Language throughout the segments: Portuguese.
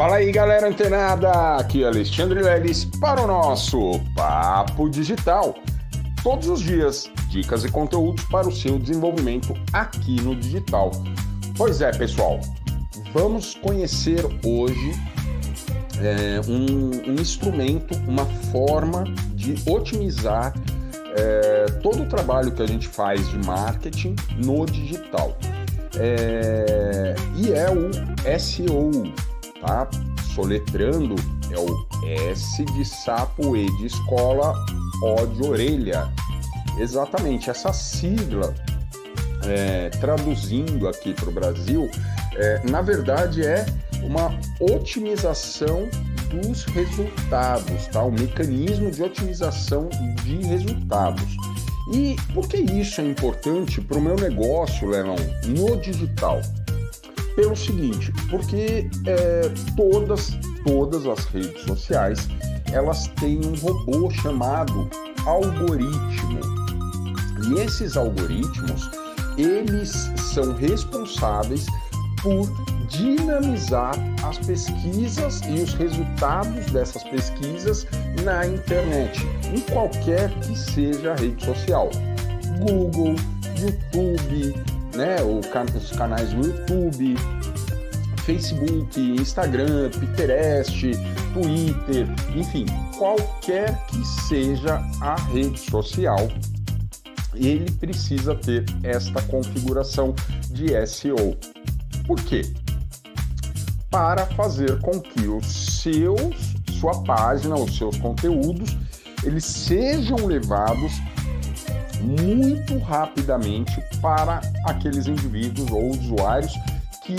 Fala aí, galera antenada! Aqui é Alexandre Leles para o nosso Papo Digital. Todos os dias, dicas e conteúdos para o seu desenvolvimento aqui no digital. Pois é, pessoal, vamos conhecer hoje é, um, um, instrumento, uma forma de otimizar é, todo o trabalho que a gente faz de marketing no digital. É, e é o SEO, tá? Soletrando é o S de sapo, E de escola, O de orelha. Exatamente, essa sigla, é, traduzindo aqui para o Brasil, é, na verdade é uma otimização dos resultados, tá? O mecanismo de otimização de resultados. E por que isso é importante para o meu negócio, Lenão, no digital? Pelo seguinte, porque é, todas, todas as redes sociais elas têm um robô chamado algoritmo. E esses algoritmos, eles são responsáveis por dinamizar as pesquisas e os resultados dessas pesquisas na internet, em qualquer que seja a rede social. Google, YouTube, né, os canais do YouTube, Facebook, Instagram, Pinterest, Twitter, enfim, qualquer que seja a rede social, ele precisa ter esta configuração de SEO. Por quê? Para fazer com que os seus, sua página, os seus conteúdos, eles sejam levados muito rapidamente para aqueles indivíduos ou usuários que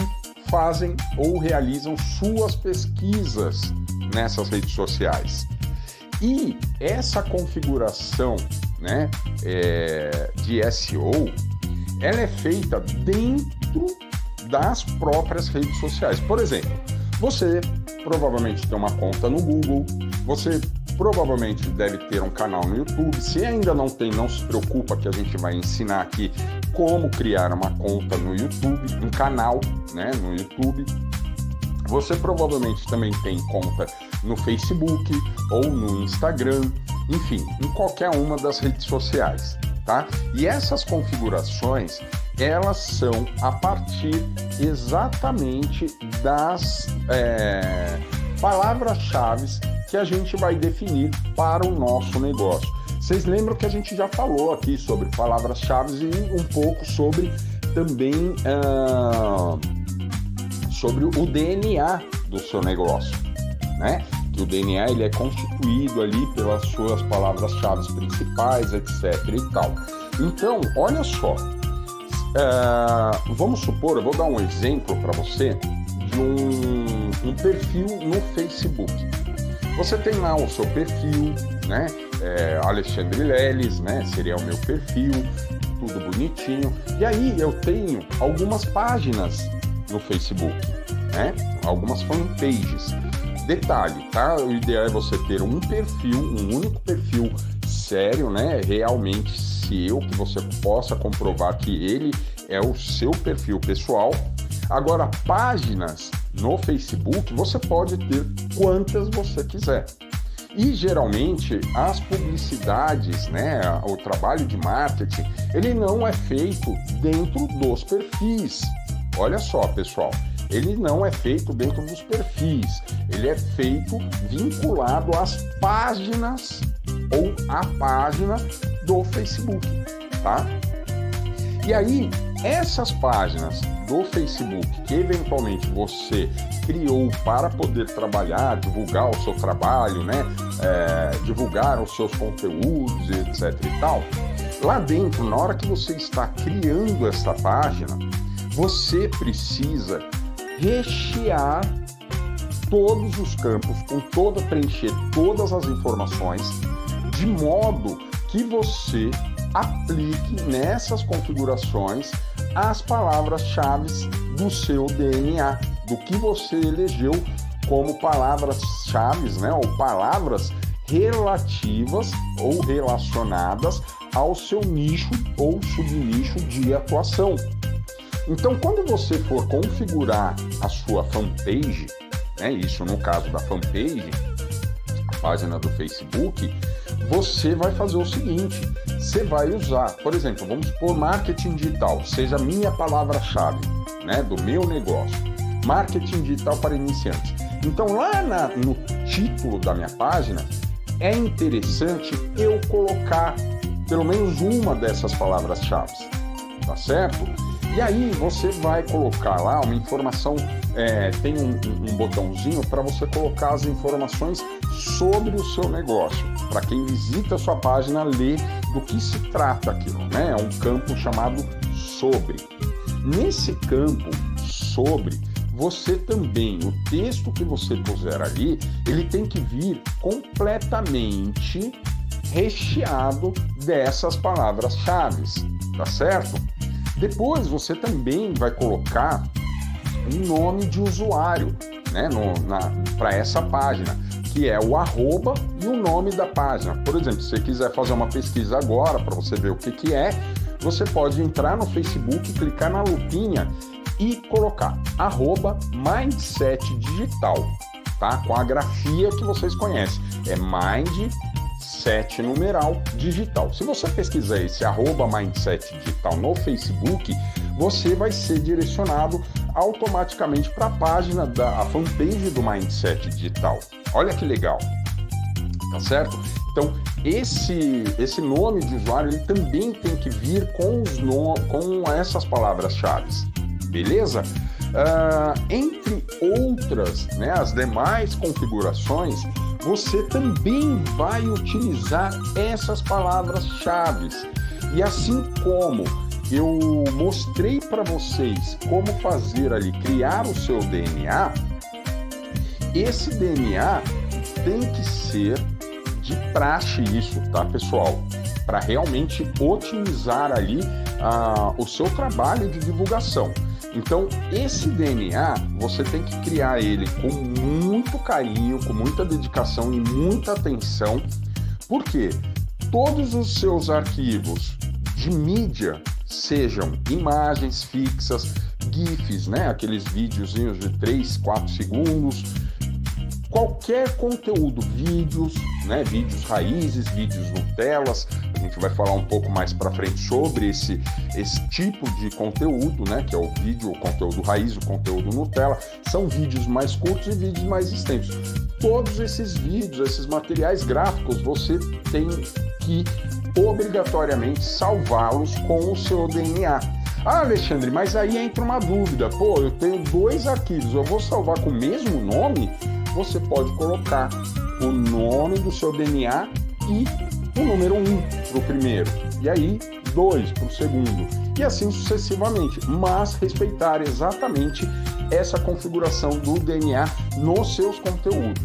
fazem ou realizam suas pesquisas nessas redes sociais. E essa configuração né, é, de SEO, ela é feita dentro das próprias redes sociais. Por exemplo, você provavelmente tem uma conta no Google, você provavelmente deve ter um canal no YouTube. Se ainda não tem, não se preocupa que a gente vai ensinar aqui como criar uma conta no YouTube, um canal, né, no YouTube. Você provavelmente também tem conta no Facebook ou no Instagram, enfim, em qualquer uma das redes sociais, tá? E essas configurações, elas são a partir exatamente das é, palavras-chave que a gente vai definir para o nosso negócio. Vocês lembram que a gente já falou aqui sobre palavras-chave e um pouco sobre também uh, sobre o DNA do seu negócio, né? Que o DNA ele é constituído ali pelas suas palavras-chave principais, etc. e tal. Então, olha só, uh, vamos supor, eu vou dar um exemplo para você de um, um perfil no Facebook. Você tem lá o seu perfil, né? É, Alexandre Leles, né? Seria o meu perfil, tudo bonitinho. E aí eu tenho algumas páginas no Facebook, né? Algumas fanpages. Detalhe, tá? O ideal é você ter um perfil, um único perfil sério, né? Realmente seu, que você possa comprovar que ele é o seu perfil pessoal Agora, páginas no Facebook você pode ter quantas você quiser. E geralmente as publicidades, né, o trabalho de marketing, ele não é feito dentro dos perfis. Olha só, pessoal, ele não é feito dentro dos perfis, ele é feito vinculado às páginas ou à página do Facebook, tá? E aí, essas páginas do Facebook que eventualmente você criou para poder trabalhar, divulgar o seu trabalho, né? É, divulgar os seus conteúdos, etc e tal, lá dentro, na hora que você está criando essa página, você precisa rechear todos os campos, com toda preencher todas as informações, de modo que você aplique nessas configurações as palavras-chave do seu DNA, do que você elegeu como palavras-chave, né, ou palavras relativas ou relacionadas ao seu nicho ou subnicho de atuação. Então, quando você for configurar a sua fanpage, né? Isso no caso da fanpage, página do Facebook, você vai fazer o seguinte: você vai usar, por exemplo, vamos por marketing digital, seja minha palavra-chave, né, do meu negócio. Marketing digital para iniciantes. Então, lá na, no título da minha página, é interessante eu colocar pelo menos uma dessas palavras-chave, tá certo? E aí você vai colocar lá uma informação, é, tem um, um botãozinho para você colocar as informações sobre o seu negócio, para quem visita a sua página ler do que se trata aquilo, né? É um campo chamado sobre. Nesse campo sobre, você também, o texto que você puser ali, ele tem que vir completamente recheado dessas palavras-chave, tá certo? Depois você também vai colocar um nome de usuário, né, para essa página que é o arroba e o nome da página. Por exemplo, se você quiser fazer uma pesquisa agora para você ver o que, que é, você pode entrar no Facebook, clicar na lupinha e colocar arroba Mindset Digital, tá? Com a grafia que vocês conhecem. É Mind 7 numeral digital. Se você pesquisar esse arroba Mindset Digital no Facebook, você vai ser direcionado automaticamente para a página da a fanpage do Mindset Digital. Olha que legal, tá certo? Então esse esse nome de usuário ele também tem que vir com os no, com essas palavras-chave, beleza? Uh, entre outras, né, as demais configurações, você também vai utilizar essas palavras-chave. E assim como eu mostrei para vocês como fazer ali, criar o seu DNA, esse DNA tem que ser de praxe isso, tá, pessoal? Para realmente otimizar ali ah, o seu trabalho de divulgação. Então, esse DNA, você tem que criar ele com muito carinho, com muita dedicação e muita atenção, porque todos os seus arquivos de mídia sejam imagens fixas, GIFs, né? Aqueles videozinhos de 3, 4 segundos, qualquer conteúdo, vídeos, né? Vídeos raízes, vídeos Nutelas. A gente vai falar um pouco mais para frente sobre esse, esse tipo de conteúdo, né? Que é o vídeo, o conteúdo raiz, o conteúdo Nutella. São vídeos mais curtos e vídeos mais extensos. Todos esses vídeos, esses materiais gráficos, você tem que obrigatoriamente salvá-los com o seu DNA. Ah, Alexandre, mas aí entra uma dúvida. Pô, eu tenho dois arquivos, eu vou salvar com o mesmo nome? Você pode colocar o nome do seu DNA e o número 1 um para o primeiro, e aí 2 para o segundo, e assim sucessivamente, mas respeitar exatamente essa configuração do DNA nos seus conteúdos.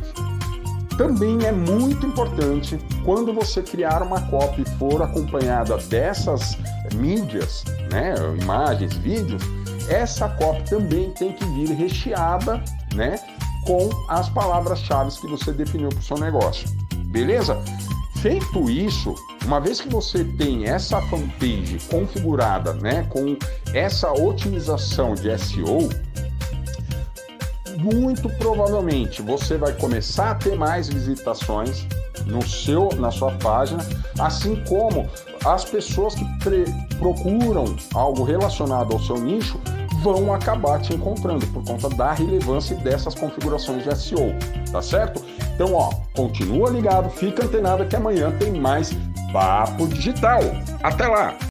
Também é muito importante quando você criar uma copy e for acompanhada dessas mídias, né, imagens, vídeos, essa copy também tem que vir recheada, né, com as palavras-chave que você definiu para o seu negócio. Beleza? Feito isso, uma vez que você tem essa fanpage configurada, né, com essa otimização de SEO, muito provavelmente você vai começar a ter mais visitações no seu, na sua página, assim como as pessoas que procuram algo relacionado ao seu nicho vão acabar te encontrando por conta da relevância dessas configurações de SEO, tá certo? Então, ó, continua ligado, fica antenado que amanhã tem mais Papo Digital. Até lá!